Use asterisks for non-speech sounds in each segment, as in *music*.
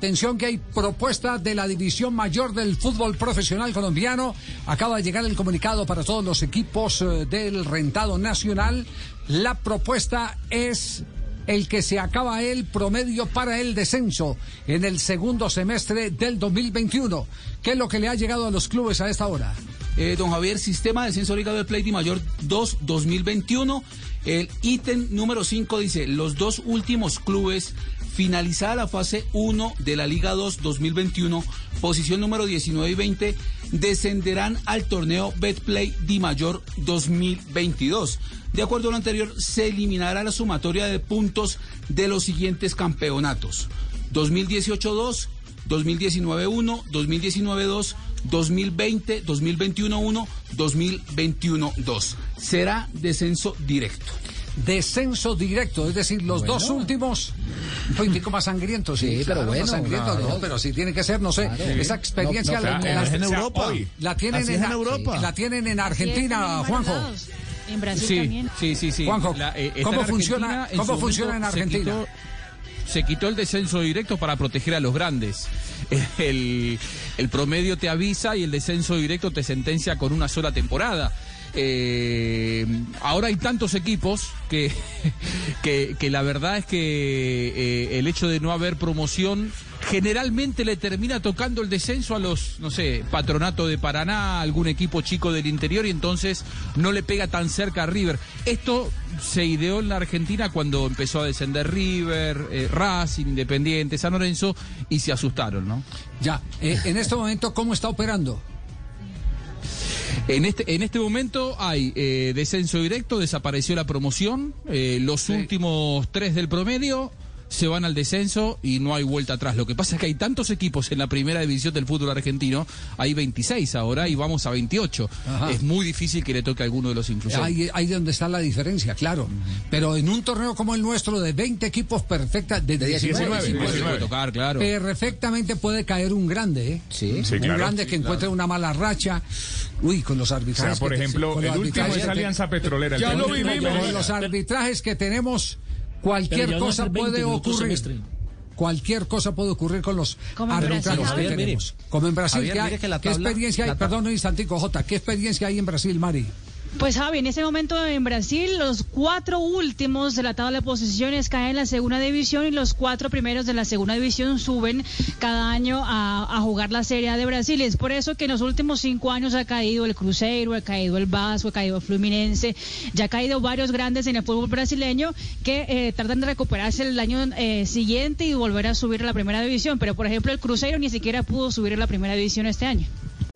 Atención que hay propuesta de la división mayor del fútbol profesional colombiano. Acaba de llegar el comunicado para todos los equipos eh, del rentado nacional. La propuesta es el que se acaba el promedio para el descenso en el segundo semestre del 2021. ¿Qué es lo que le ha llegado a los clubes a esta hora? Eh, don Javier, sistema de descenso Liga de Play Mayor 2 2021. El ítem número 5 dice, los dos últimos clubes finalizada la fase 1 de la Liga 2 2021, posición número 19 y 20, descenderán al torneo Betplay Di Mayor 2022. De acuerdo a lo anterior, se eliminará la sumatoria de puntos de los siguientes campeonatos. 2018-2, 2019-1, 2019-2, 2020, 2021-1, 2021-2. Será descenso directo descenso directo, es decir, los dos últimos, un poquitico más sangrientos, sí, pero bueno, más sangrientos, no, pero si tiene que ser, no sé, esa experiencia la, en Europa, la tienen en, Europa, la tienen en Argentina, Juanjo. En Brasil también. Sí, sí, sí. Juanjo, eh, ¿cómo funciona, cómo funciona en Argentina? se quitó el descenso directo para proteger a los grandes. *laughs* El, el, promedio te avisa y el descenso directo te sentencia con una sola temporada. Eh, ahora hay tantos equipos *laughs* que, que, la verdad es que eh, el hecho de no haber promoción generalmente le termina tocando el descenso a los, no sé, Patronato de Paraná, algún equipo chico del interior y entonces no le pega tan cerca a River. Esto se ideó en la Argentina cuando empezó a descender River, eh, Racing, Independiente, San Lorenzo y se asustaron, ¿no? Ya, en este momento, ¿cómo está operando? En este, en este momento hay eh, descenso directo, desapareció la promoción, eh, los últimos tres del promedio se van al descenso y no hay vuelta atrás. Lo que pasa es que hay tantos equipos en la primera división del fútbol argentino, hay 26 ahora y vamos a 28. Es muy difícil que le toque a alguno de los inclusive. Ahí, ahí donde está la diferencia, claro. Pero en un torneo como el nuestro de 20 equipos perfecta, de, 19, puede tocar, claro. perfectamente puede caer un grande, ¿eh? Sí, un grande que encuentre una mala racha. Uy, con los arbitrajes. O sea, por ejemplo, el último es Alianza Petrolera. Ya lo vivimos. Con los arbitrajes que tenemos Cualquier cosa puede ocurrir. Cualquier cosa puede ocurrir con los arbitrajes que tenemos. Como en Brasil, ¿qué, experiencia hay? Perdón un instantico, Jota, ¿qué experiencia hay en Brasil, Mari? Pues Javi, en ese momento en Brasil los cuatro últimos de la tabla de posiciones caen en la segunda división y los cuatro primeros de la segunda división suben cada año a, jugar la Serie A de Brasil. Es por eso que en los últimos cinco años ha caído el Cruzeiro, ha caído el Vasco, ha caído el Fluminense, ya ha caído varios grandes en el fútbol brasileño que eh, tratan de recuperarse el año eh, siguiente y volver a subir a la primera división. Pero por ejemplo el Cruzeiro ni siquiera pudo subir a la primera división este año.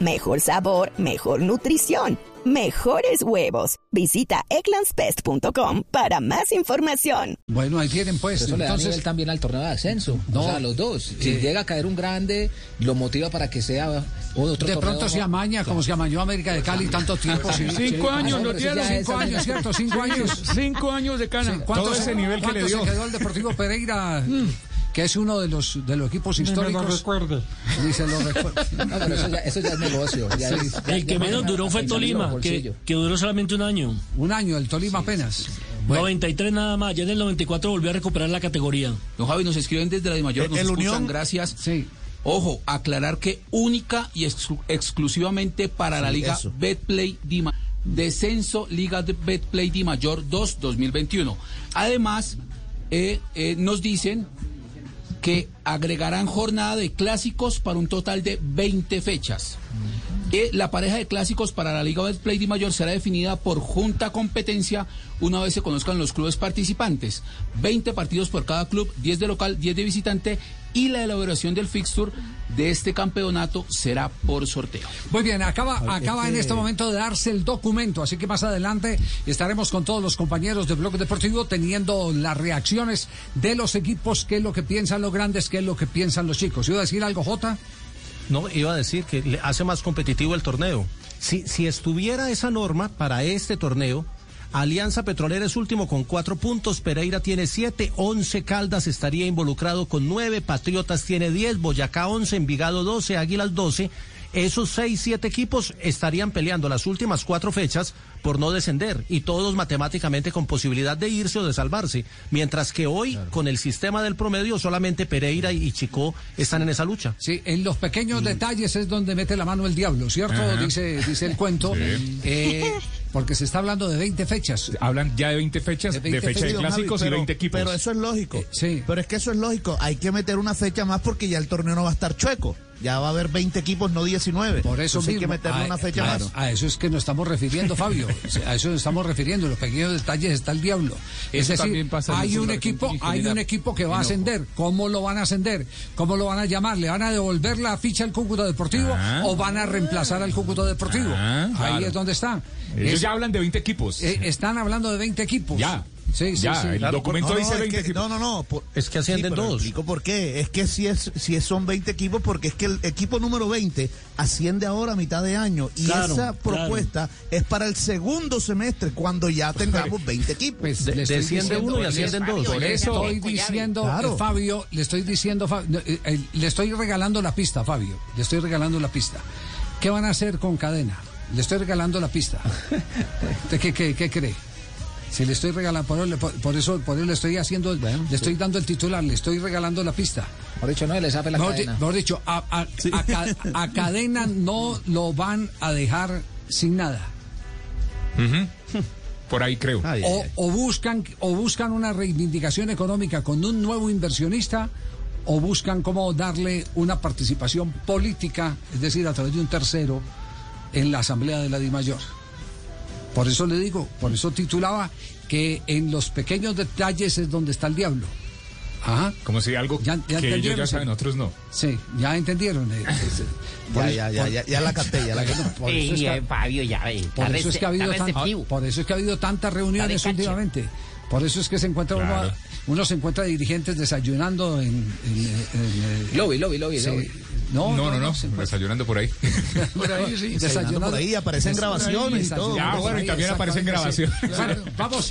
mejor sabor, mejor nutrición mejores huevos. Visita eclanspest.com para más información. Bueno, ahí tienen pues. Eso entonces... le da nivel también al torneo de ascenso. No, o sea, los dos. Si llega a caer un grande, lo motiva para que sea otro De pronto se amaña, como se amañó América de Cali tanto tiempo. cinco años, no tiene. Cinco años, ¿cierto? Cinco años. Cinco años de cana. Todo ese nivel que le dio. se quedó el Deportivo Pereira? Que es uno de los de los equipos históricos. No lo recuerde. Dice lo recuerdo. *laughs* No, pero eso ya, eso ya es negocio. el que menos duró fue Tolima, que, que, duró solamente un año. Un año, el Tolima apenas. 93 nada más, ya en el 94 volvió a recuperar la categoría. Don Javi, nos escriben desde la de Mayor, nos el Unión, gracias. Sí. Ojo, aclarar que única y exclusivamente para la Liga Betplay Dima. Descenso Liga de Betplay Di Mayor 2 2021. Además, eh, eh, nos dicen que agregarán jornada de clásicos para un total de 20 fechas. Eh, la pareja de clásicos para la Liga Play de Mayor será definida por junta competencia una vez se conozcan los clubes participantes. 20 partidos por cada club, 10 de local, 10 de visitante y la elaboración del fixture de este campeonato será por sorteo. Muy bien, acaba, acaba en este momento de darse el documento, así que más adelante estaremos con todos los compañeros de Bloque Deportivo teniendo las reacciones de los equipos, qué es lo que piensan los grandes, qué es lo que piensan los chicos. ¿Iba a decir algo, Jota? No, iba a decir que le hace más competitivo el torneo. Si, si estuviera esa norma para este torneo, Alianza Petrolera es último con cuatro puntos, Pereira tiene siete, once Caldas estaría involucrado con nueve, Patriotas tiene diez, Boyacá once, Envigado doce, Águilas doce. Esos seis, siete equipos estarían peleando las últimas cuatro fechas por no descender y todos matemáticamente con posibilidad de irse o de salvarse. Mientras que hoy, con el sistema del promedio, solamente Pereira y Chico están en esa lucha. Sí, en los pequeños detalles es donde mete la mano el diablo, ¿cierto? Dice, dice el cuento. *laughs* Eh, porque se está hablando de 20 fechas. Hablan ya de 20 fechas, de, fecha de clásicos y 20 equipos. Pero eso es lógico. Eh, sí. Pero es que eso es lógico. Hay que meter una fecha más porque ya el torneo no va a estar chueco. Ya va a haber 20 equipos, no 19. Por eso hay que meterle una fecha más. A eso es que nos estamos refiriendo, Fabio. *laughs* a eso nos estamos refiriendo. En los pequeños detalles está el diablo. es decir, hay un equipo, hay un equipo que va a ascender. ¿Cómo lo van a ascender? ¿Cómo lo van a llamar? ¿Le van a devolver la ficha al Cúcuta Deportivo Ah. o van a reemplazar al Cúcuta Deportivo? Ah, Ahí claro. es donde está. Ellos Es- ya hablan de 20 equipos. eh, están hablando de 20 equipos. Ya. Sí, sí, Ya, sí. el Claro, documento No, dice es 20 que- equipos. no, no, no. por- Es que ascienden dos. explico por qué. Es que si es si es- son 20 equipos, porque es que el equipo número 20 asciende ahora a mitad de año. Y Claro, esa claro. propuesta es para el segundo semestre, cuando ya tengamos 20 equipos. Pues De- desciende uno y ascienden dos. Por eso estoy diciendo, Claro. eh, Fabio, le estoy diciendo, Fa- no, eh, eh, le estoy regalando la pista, Fabio, le estoy regalando la pista. ¿Qué van a hacer con cadena? Le estoy regalando la pista. ¿Usted *laughs* qué, qué, qué cree? Si le estoy regalando, por, por- por eso, por eso le estoy haciendo, le estoy dando el titular, le estoy regalando la pista. Por dicho, no le sabe la Mejor, di- cadena. mejor dicho, a, a- a ca- a cadena no lo van a dejar sin nada. Por ahí creo. Ay, o, ay, o buscan o buscan una reivindicación económica con un nuevo inversionista o buscan cómo darle una participación política, es decir, a través de un tercero en la asamblea de la DIMAYOR. Por eso le digo, por eso titulaba que en los pequeños detalles es donde está el diablo. Ajá. Como si algo Ya- ya que ellos ya sí. saben, otros no. Sí, ya entendieron. eh, eh, por Ya, ya, ya, ya, ya la capté, ya la capté. por eso es que- Fabio, ya ve. por eso es que ha habido tan- por eso es que ha habido tantas reuniones últimamente. Por eso es que se encuentra uno, Claro. uno se encuentra dirigentes desayunando en, en- en- en- Lobby, lobby, lobby, sí. lobby. No, No, no, no. encuentra- Desayunando por ahí. *laughs* por ahí, sí, Desayunando desayunando. por ahí, aparecen grabaciones y todo. Ya, bueno, y también aparecen sí. grabaciones. Vamos.